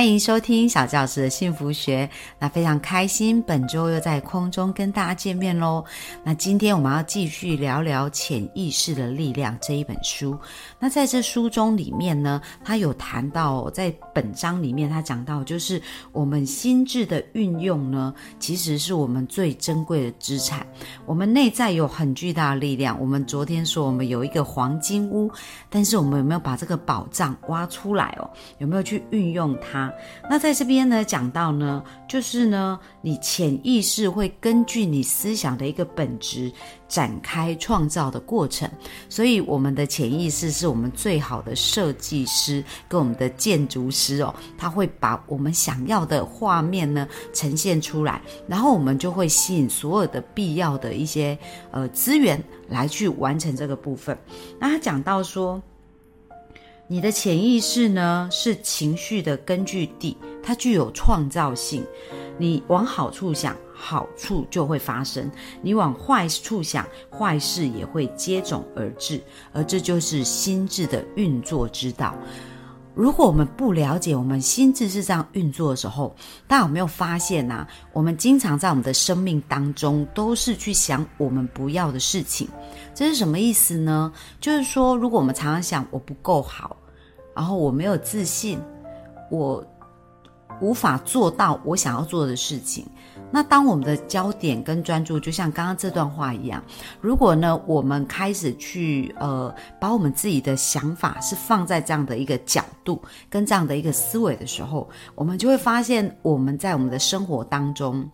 欢迎收听小教师的幸福学。那非常开心，本周又在空中跟大家见面喽。那今天我们要继续聊聊《潜意识的力量》这一本书。那在这书中里面呢，他有谈到，在本章里面他讲到，就是我们心智的运用呢，其实是我们最珍贵的资产。我们内在有很巨大的力量。我们昨天说我们有一个黄金屋，但是我们有没有把这个宝藏挖出来哦？有没有去运用它？那在这边呢，讲到呢，就是呢，你潜意识会根据你思想的一个本质展开创造的过程，所以我们的潜意识是我们最好的设计师跟我们的建筑师哦，他会把我们想要的画面呢呈现出来，然后我们就会吸引所有的必要的一些呃资源来去完成这个部分。那他讲到说。你的潜意识呢，是情绪的根据地，它具有创造性。你往好处想，好处就会发生；你往坏处想，坏事也会接踵而至。而这就是心智的运作之道。如果我们不了解我们心智是这样运作的时候，大家有没有发现呐？我们经常在我们的生命当中，都是去想我们不要的事情。这是什么意思呢？就是说，如果我们常常想我不够好。然后我没有自信，我无法做到我想要做的事情。那当我们的焦点跟专注，就像刚刚这段话一样，如果呢，我们开始去呃，把我们自己的想法是放在这样的一个角度跟这样的一个思维的时候，我们就会发现我们在我们的生活当中。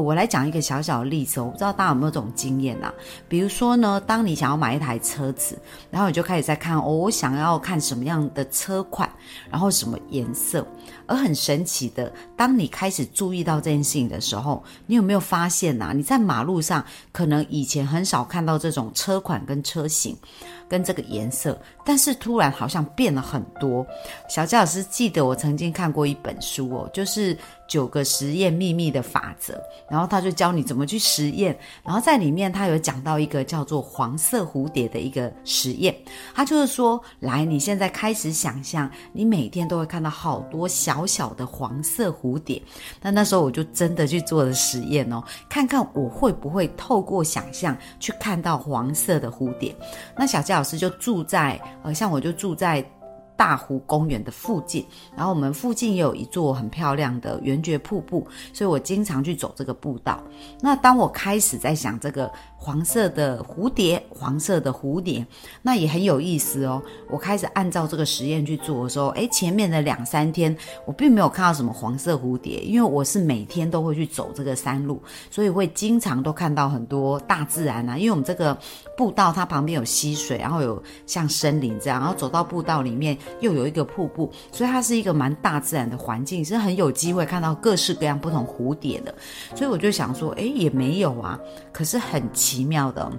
我来讲一个小小的例子，我不知道大家有没有这种经验啊？比如说呢，当你想要买一台车子，然后你就开始在看哦，我想要看什么样的车款，然后什么颜色。而很神奇的，当你开始注意到这件事情的时候，你有没有发现呐？你在马路上可能以前很少看到这种车款跟车型。跟这个颜色，但是突然好像变了很多。小佳老师记得我曾经看过一本书哦，就是九个实验秘密的法则，然后他就教你怎么去实验。然后在里面他有讲到一个叫做黄色蝴蝶的一个实验，他就是说，来，你现在开始想象，你每天都会看到好多小小的黄色蝴蝶。那那时候我就真的去做了实验哦，看看我会不会透过想象去看到黄色的蝴蝶。那小佳。老师就住在呃，像我就住在大湖公园的附近，然后我们附近也有一座很漂亮的圆觉瀑布，所以我经常去走这个步道。那当我开始在想这个。黄色的蝴蝶，黄色的蝴蝶，那也很有意思哦。我开始按照这个实验去做的时候，诶，前面的两三天我并没有看到什么黄色蝴蝶，因为我是每天都会去走这个山路，所以会经常都看到很多大自然啊。因为我们这个步道它旁边有溪水，然后有像森林这样，然后走到步道里面又有一个瀑布，所以它是一个蛮大自然的环境，是很有机会看到各式各样不同蝴蝶的。所以我就想说，哎，也没有啊，可是很。奇妙的。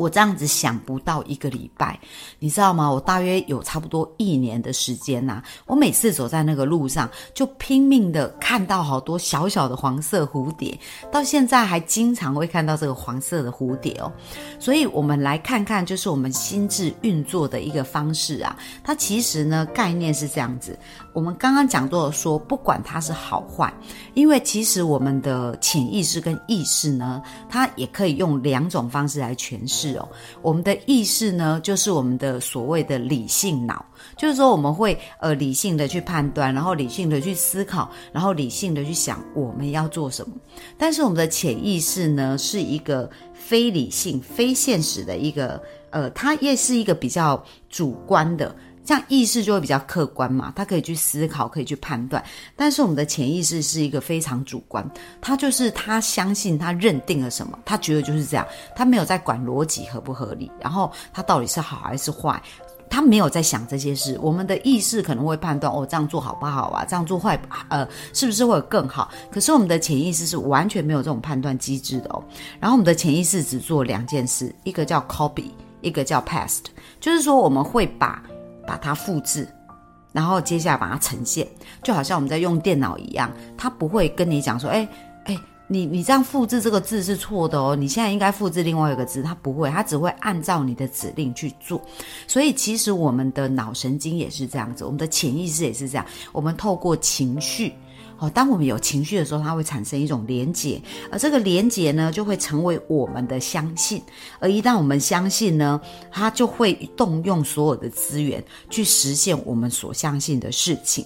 我这样子想不到一个礼拜，你知道吗？我大约有差不多一年的时间呐。我每次走在那个路上，就拼命的看到好多小小的黄色蝴蝶，到现在还经常会看到这个黄色的蝴蝶哦。所以，我们来看看，就是我们心智运作的一个方式啊。它其实呢，概念是这样子。我们刚刚讲到说，不管它是好坏，因为其实我们的潜意识跟意识呢，它也可以用两种方式来诠释。哦，我们的意识呢，就是我们的所谓的理性脑，就是说我们会呃理性的去判断，然后理性的去思考，然后理性的去想我们要做什么。但是我们的潜意识呢，是一个非理性、非现实的一个，呃，它也是一个比较主观的。这样意识就会比较客观嘛，他可以去思考，可以去判断。但是我们的潜意识是一个非常主观，他就是他相信他认定了什么，他觉得就是这样，他没有在管逻辑合不合理，然后他到底是好还是坏，他没有在想这些事。我们的意识可能会判断，哦，这样做好不好啊？这样做坏，呃，是不是会更好？可是我们的潜意识是完全没有这种判断机制的哦。然后我们的潜意识只做两件事，一个叫 copy，一个叫 past，就是说我们会把。把它复制，然后接下来把它呈现，就好像我们在用电脑一样，它不会跟你讲说，哎哎，你你这样复制这个字是错的哦，你现在应该复制另外一个字，它不会，它只会按照你的指令去做。所以其实我们的脑神经也是这样子，我们的潜意识也是这样，我们透过情绪。哦，当我们有情绪的时候，它会产生一种连结，而这个连结呢，就会成为我们的相信。而一旦我们相信呢，它就会动用所有的资源去实现我们所相信的事情。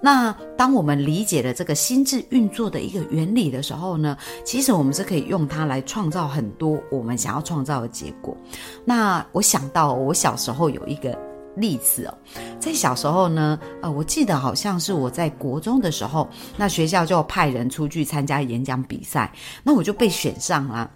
那当我们理解了这个心智运作的一个原理的时候呢，其实我们是可以用它来创造很多我们想要创造的结果。那我想到我小时候有一个。例子哦，在小时候呢，呃，我记得好像是我在国中的时候，那学校就派人出去参加演讲比赛，那我就被选上了。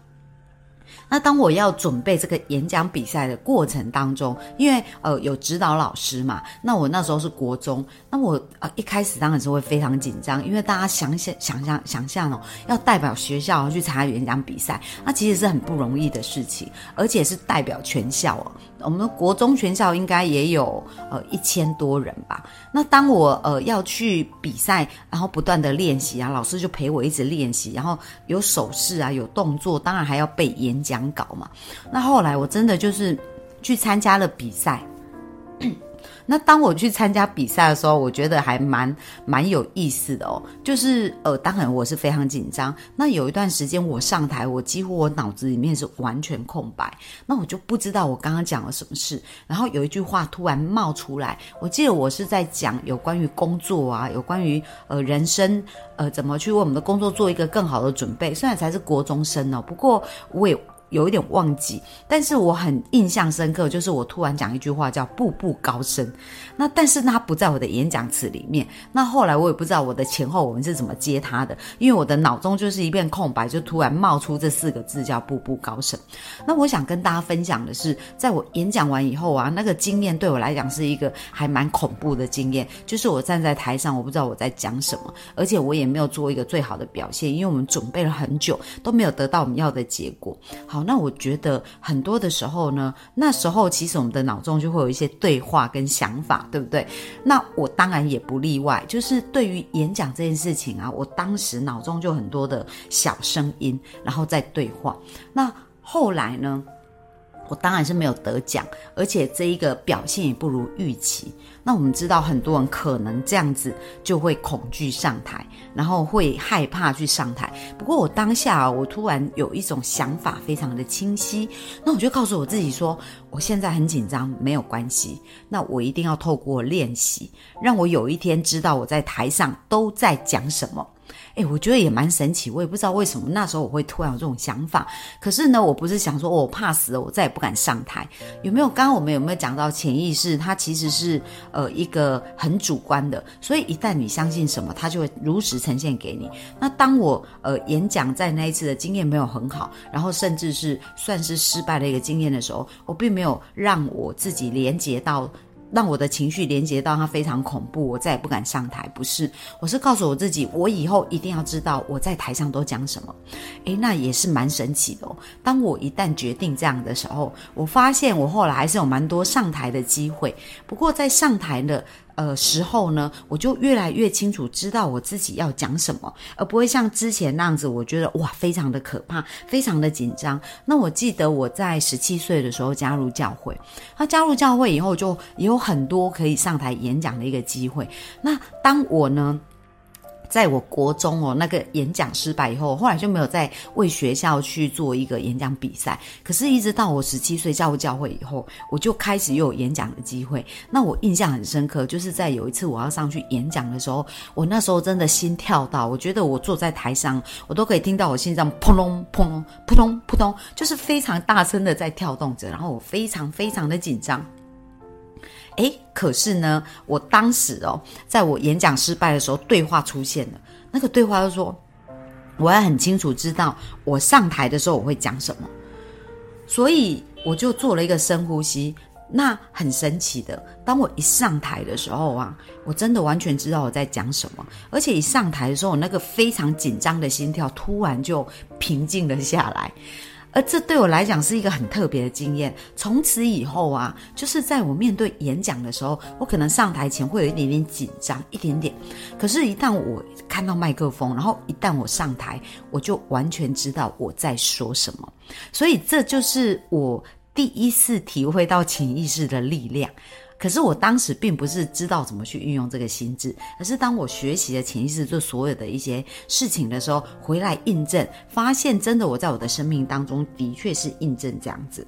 那当我要准备这个演讲比赛的过程当中，因为呃有指导老师嘛，那我那时候是国中，那我呃一开始当然是会非常紧张，因为大家想想想象想象哦，要代表学校去参加演讲比赛，那其实是很不容易的事情，而且是代表全校哦。我们国中全校应该也有呃一千多人吧。那当我呃要去比赛，然后不断的练习啊，老师就陪我一直练习，然后有手势啊，有动作，当然还要背演讲。稿嘛，那后来我真的就是去参加了比赛。那当我去参加比赛的时候，我觉得还蛮蛮有意思的哦。就是呃，当然我是非常紧张。那有一段时间我上台，我几乎我脑子里面是完全空白，那我就不知道我刚刚讲了什么事。然后有一句话突然冒出来，我记得我是在讲有关于工作啊，有关于呃人生呃怎么去为我们的工作做一个更好的准备。虽然才是国中生哦，不过我也。有一点忘记，但是我很印象深刻，就是我突然讲一句话叫“步步高升”，那但是它不在我的演讲词里面。那后来我也不知道我的前后我们是怎么接它的，因为我的脑中就是一片空白，就突然冒出这四个字叫“步步高升”。那我想跟大家分享的是，在我演讲完以后啊，那个经验对我来讲是一个还蛮恐怖的经验，就是我站在台上，我不知道我在讲什么，而且我也没有做一个最好的表现，因为我们准备了很久都没有得到我们要的结果。好。那我觉得很多的时候呢，那时候其实我们的脑中就会有一些对话跟想法，对不对？那我当然也不例外，就是对于演讲这件事情啊，我当时脑中就很多的小声音，然后再对话。那后来呢？我当然是没有得奖，而且这一个表现也不如预期。那我们知道很多人可能这样子就会恐惧上台，然后会害怕去上台。不过我当下啊我突然有一种想法非常的清晰，那我就告诉我自己说，我现在很紧张，没有关系。那我一定要透过练习，让我有一天知道我在台上都在讲什么。哎，我觉得也蛮神奇，我也不知道为什么那时候我会突然有这种想法。可是呢，我不是想说我怕死了，我再也不敢上台。有没有？刚刚我们有没有讲到潜意识？它其实是呃一个很主观的，所以一旦你相信什么，它就会如实呈现给你。那当我呃演讲在那一次的经验没有很好，然后甚至是算是失败的一个经验的时候，我并没有让我自己连接到。让我的情绪连接到他非常恐怖，我再也不敢上台。不是，我是告诉我自己，我以后一定要知道我在台上都讲什么。诶，那也是蛮神奇的哦。当我一旦决定这样的时候，我发现我后来还是有蛮多上台的机会。不过在上台的。呃，时候呢，我就越来越清楚知道我自己要讲什么，而不会像之前那样子，我觉得哇，非常的可怕，非常的紧张。那我记得我在十七岁的时候加入教会，那加入教会以后，就也有很多可以上台演讲的一个机会。那当我呢？在我国中哦，那个演讲失败以后，后来就没有再为学校去做一个演讲比赛。可是，一直到我十七岁加入教会以后，我就开始又有演讲的机会。那我印象很深刻，就是在有一次我要上去演讲的时候，我那时候真的心跳到，我觉得我坐在台上，我都可以听到我心脏砰隆砰隆扑通扑通，就是非常大声的在跳动着，然后我非常非常的紧张。哎，可是呢，我当时哦，在我演讲失败的时候，对话出现了。那个对话就说，我要很清楚知道我上台的时候我会讲什么，所以我就做了一个深呼吸。那很神奇的，当我一上台的时候啊，我真的完全知道我在讲什么，而且一上台的时候，我那个非常紧张的心跳突然就平静了下来。而这对我来讲是一个很特别的经验。从此以后啊，就是在我面对演讲的时候，我可能上台前会有一点点紧张，一点点。可是，一旦我看到麦克风，然后一旦我上台，我就完全知道我在说什么。所以，这就是我第一次体会到潜意识的力量。可是我当时并不是知道怎么去运用这个心智，而是当我学习了潜意识做所有的一些事情的时候，回来印证，发现真的我在我的生命当中的确是印证这样子。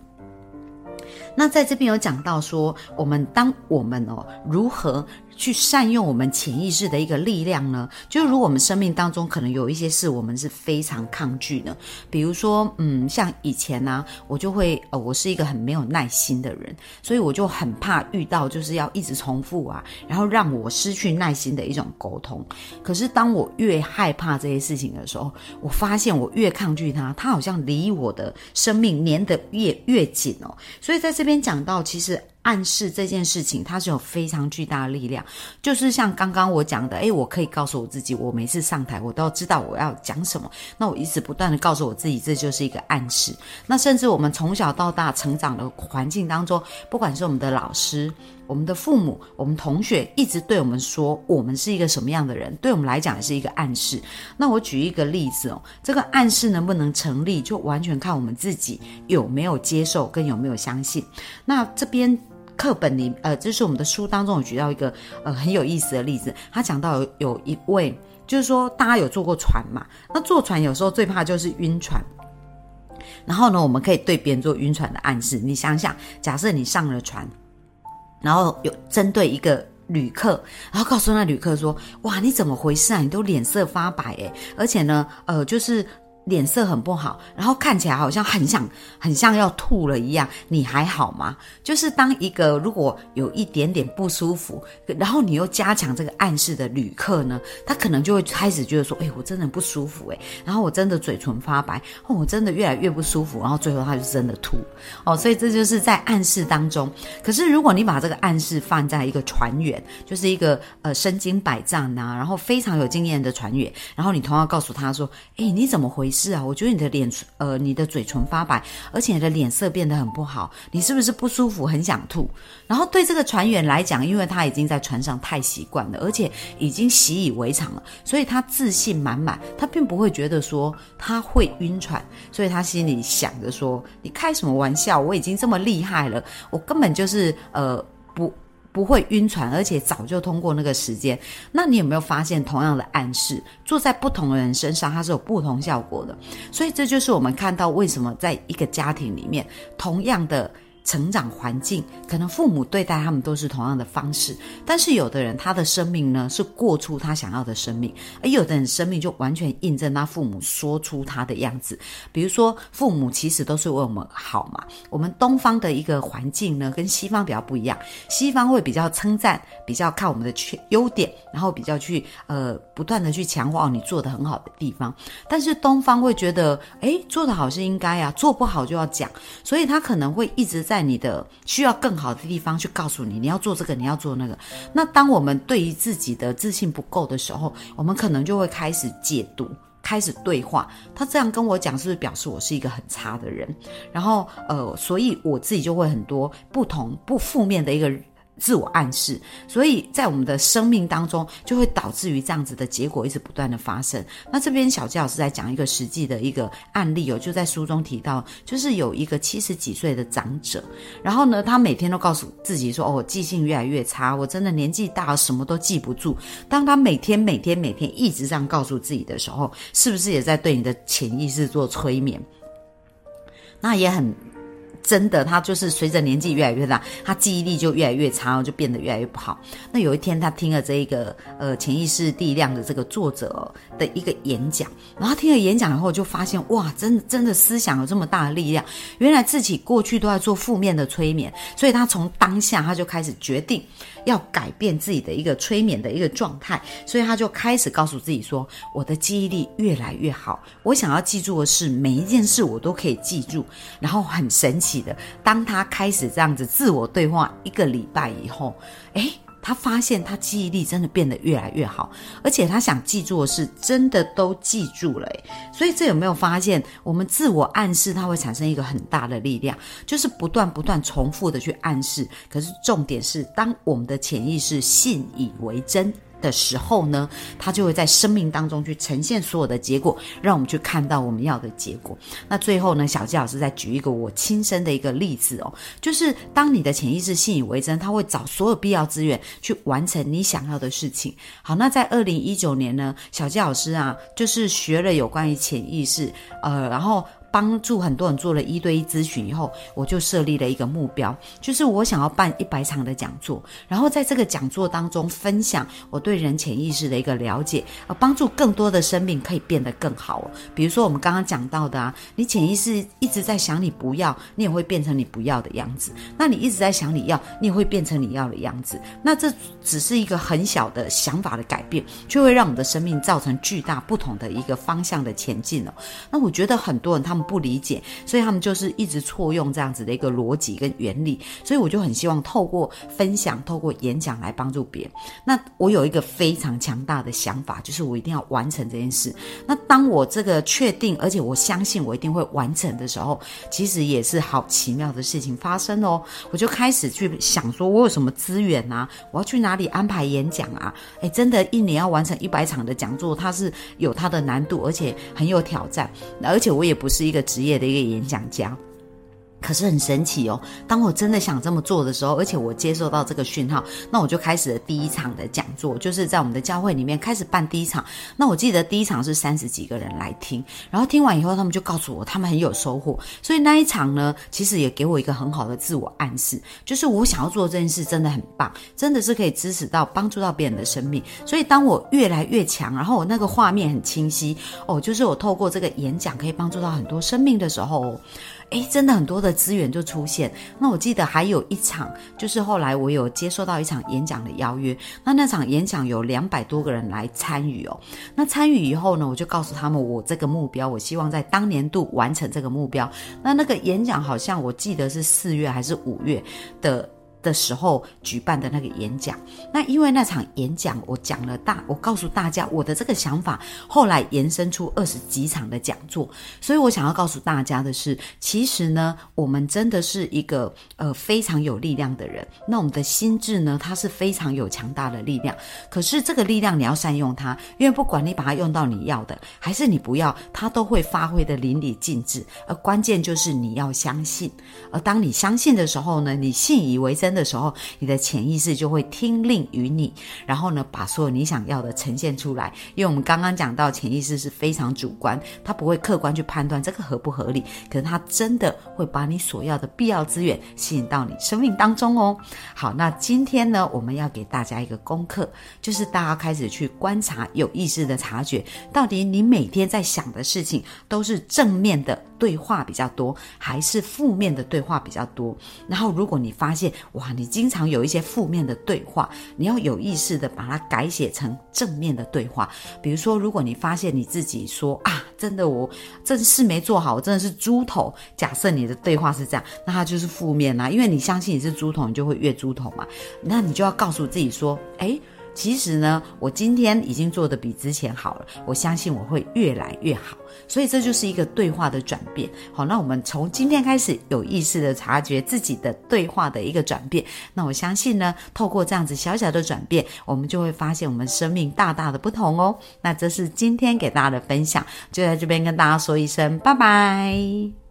那在这边有讲到说，我们当我们哦如何。去善用我们潜意识的一个力量呢？就是如果我们生命当中可能有一些事，我们是非常抗拒的，比如说，嗯，像以前呢，我就会，呃，我是一个很没有耐心的人，所以我就很怕遇到就是要一直重复啊，然后让我失去耐心的一种沟通。可是当我越害怕这些事情的时候，我发现我越抗拒它，它好像离我的生命粘得越越紧哦。所以在这边讲到，其实。暗示这件事情，它是有非常巨大的力量。就是像刚刚我讲的，诶，我可以告诉我自己，我每次上台，我都要知道我要讲什么。那我一直不断的告诉我自己，这就是一个暗示。那甚至我们从小到大成长的环境当中，不管是我们的老师、我们的父母、我们同学，一直对我们说我们是一个什么样的人，对我们来讲也是一个暗示。那我举一个例子哦，这个暗示能不能成立，就完全看我们自己有没有接受跟有没有相信。那这边。课本里，呃，就是我们的书当中有举到一个呃很有意思的例子。他讲到有有一位，就是说大家有坐过船嘛？那坐船有时候最怕就是晕船。然后呢，我们可以对别人做晕船的暗示。你想想，假设你上了船，然后有针对一个旅客，然后告诉那旅客说：“哇，你怎么回事啊？你都脸色发白诶，而且呢，呃，就是。”脸色很不好，然后看起来好像很想、很像要吐了一样。你还好吗？就是当一个如果有一点点不舒服，然后你又加强这个暗示的旅客呢，他可能就会开始觉得说：“哎，我真的不舒服哎。”然后我真的嘴唇发白，哦，我真的越来越不舒服。然后最后他就真的吐哦。所以这就是在暗示当中。可是如果你把这个暗示放在一个船员，就是一个呃身经百战呐，然后非常有经验的船员，然后你同样告诉他说：“哎，你怎么回？”是啊，我觉得你的脸，呃，你的嘴唇发白，而且你的脸色变得很不好，你是不是不舒服，很想吐？然后对这个船员来讲，因为他已经在船上太习惯了，而且已经习以为常了，所以他自信满满，他并不会觉得说他会晕船，所以他心里想着说：“你开什么玩笑？我已经这么厉害了，我根本就是呃不。”不会晕船，而且早就通过那个时间。那你有没有发现，同样的暗示坐在不同的人身上，它是有不同效果的？所以这就是我们看到为什么在一个家庭里面，同样的。成长环境可能父母对待他们都是同样的方式，但是有的人他的生命呢是过出他想要的生命，而有的人生命就完全印证他父母说出他的样子。比如说，父母其实都是为我们好嘛。我们东方的一个环境呢，跟西方比较不一样，西方会比较称赞，比较看我们的缺优点，然后比较去呃不断的去强化你做的很好的地方。但是东方会觉得，哎，做得好是应该啊，做不好就要讲，所以他可能会一直在。在你的需要更好的地方去告诉你，你要做这个，你要做那个。那当我们对于自己的自信不够的时候，我们可能就会开始解读，开始对话。他这样跟我讲，是不是表示我是一个很差的人？然后，呃，所以我自己就会很多不同不负面的一个。自我暗示，所以在我们的生命当中，就会导致于这样子的结果一直不断的发生。那这边小纪老师在讲一个实际的一个案例哦，就在书中提到，就是有一个七十几岁的长者，然后呢，他每天都告诉自己说：“哦，记性越来越差，我真的年纪大了，什么都记不住。”当他每天每天每天一直这样告诉自己的时候，是不是也在对你的潜意识做催眠？那也很。真的，他就是随着年纪越来越大，他记忆力就越来越差，就变得越来越不好。那有一天，他听了这一个呃潜意识力量的这个作者的一个演讲，然后听了演讲以后，就发现哇，真的真的思想有这么大的力量。原来自己过去都在做负面的催眠，所以他从当下他就开始决定。要改变自己的一个催眠的一个状态，所以他就开始告诉自己说：“我的记忆力越来越好，我想要记住的是，每一件事我都可以记住。”然后很神奇的，当他开始这样子自我对话一个礼拜以后，诶。他发现他记忆力真的变得越来越好，而且他想记住的事真的都记住了。所以这有没有发现，我们自我暗示它会产生一个很大的力量，就是不断不断重复的去暗示。可是重点是，当我们的潜意识信以为真。的时候呢，它就会在生命当中去呈现所有的结果，让我们去看到我们要的结果。那最后呢，小纪老师再举一个我亲身的一个例子哦，就是当你的潜意识信以为真，他会找所有必要资源去完成你想要的事情。好，那在二零一九年呢，小纪老师啊，就是学了有关于潜意识，呃，然后。帮助很多人做了一对一咨询以后，我就设立了一个目标，就是我想要办一百场的讲座，然后在这个讲座当中分享我对人潜意识的一个了解，呃，帮助更多的生命可以变得更好。比如说我们刚刚讲到的啊，你潜意识一直在想你不要，你也会变成你不要的样子；那你一直在想你要，你也会变成你要的样子。那这只是一个很小的想法的改变，就会让我们的生命造成巨大不同的一个方向的前进哦。那我觉得很多人他们。不理解，所以他们就是一直错用这样子的一个逻辑跟原理，所以我就很希望透过分享、透过演讲来帮助别人。那我有一个非常强大的想法，就是我一定要完成这件事。那当我这个确定，而且我相信我一定会完成的时候，其实也是好奇妙的事情发生哦。我就开始去想，说我有什么资源啊？我要去哪里安排演讲啊？诶，真的，一年要完成一百场的讲座，它是有它的难度，而且很有挑战。而且我也不是一一个。职业的一个演讲家。可是很神奇哦！当我真的想这么做的时候，而且我接受到这个讯号，那我就开始了第一场的讲座，就是在我们的教会里面开始办第一场。那我记得第一场是三十几个人来听，然后听完以后，他们就告诉我他们很有收获。所以那一场呢，其实也给我一个很好的自我暗示，就是我想要做这件事真的很棒，真的是可以支持到、帮助到别人的生命。所以当我越来越强，然后我那个画面很清晰哦，就是我透过这个演讲可以帮助到很多生命的时候。哎，真的很多的资源就出现。那我记得还有一场，就是后来我有接受到一场演讲的邀约。那那场演讲有两百多个人来参与哦。那参与以后呢，我就告诉他们我这个目标，我希望在当年度完成这个目标。那那个演讲好像我记得是四月还是五月的。的时候举办的那个演讲，那因为那场演讲我讲了大，我告诉大家我的这个想法，后来延伸出二十几场的讲座，所以我想要告诉大家的是，其实呢，我们真的是一个呃非常有力量的人，那我们的心智呢，它是非常有强大的力量，可是这个力量你要善用它，因为不管你把它用到你要的，还是你不要，它都会发挥的淋漓尽致，而关键就是你要相信，而当你相信的时候呢，你信以为真。的时候，你的潜意识就会听令于你，然后呢，把所有你想要的呈现出来。因为我们刚刚讲到，潜意识是非常主观，它不会客观去判断这个合不合理，可是它真的会把你所要的必要资源吸引到你生命当中哦。好，那今天呢，我们要给大家一个功课，就是大家开始去观察，有意识的察觉，到底你每天在想的事情都是正面的。对话比较多，还是负面的对话比较多？然后，如果你发现我，你经常有一些负面的对话，你要有意识的把它改写成正面的对话。比如说，如果你发现你自己说啊，真的我这事没做好，我真的是猪头。假设你的对话是这样，那它就是负面啦，因为你相信你是猪头，你就会越猪头嘛。那你就要告诉自己说，哎。其实呢，我今天已经做的比之前好了，我相信我会越来越好，所以这就是一个对话的转变。好，那我们从今天开始有意识的察觉自己的对话的一个转变。那我相信呢，透过这样子小小的转变，我们就会发现我们生命大大的不同哦。那这是今天给大家的分享，就在这边跟大家说一声拜拜。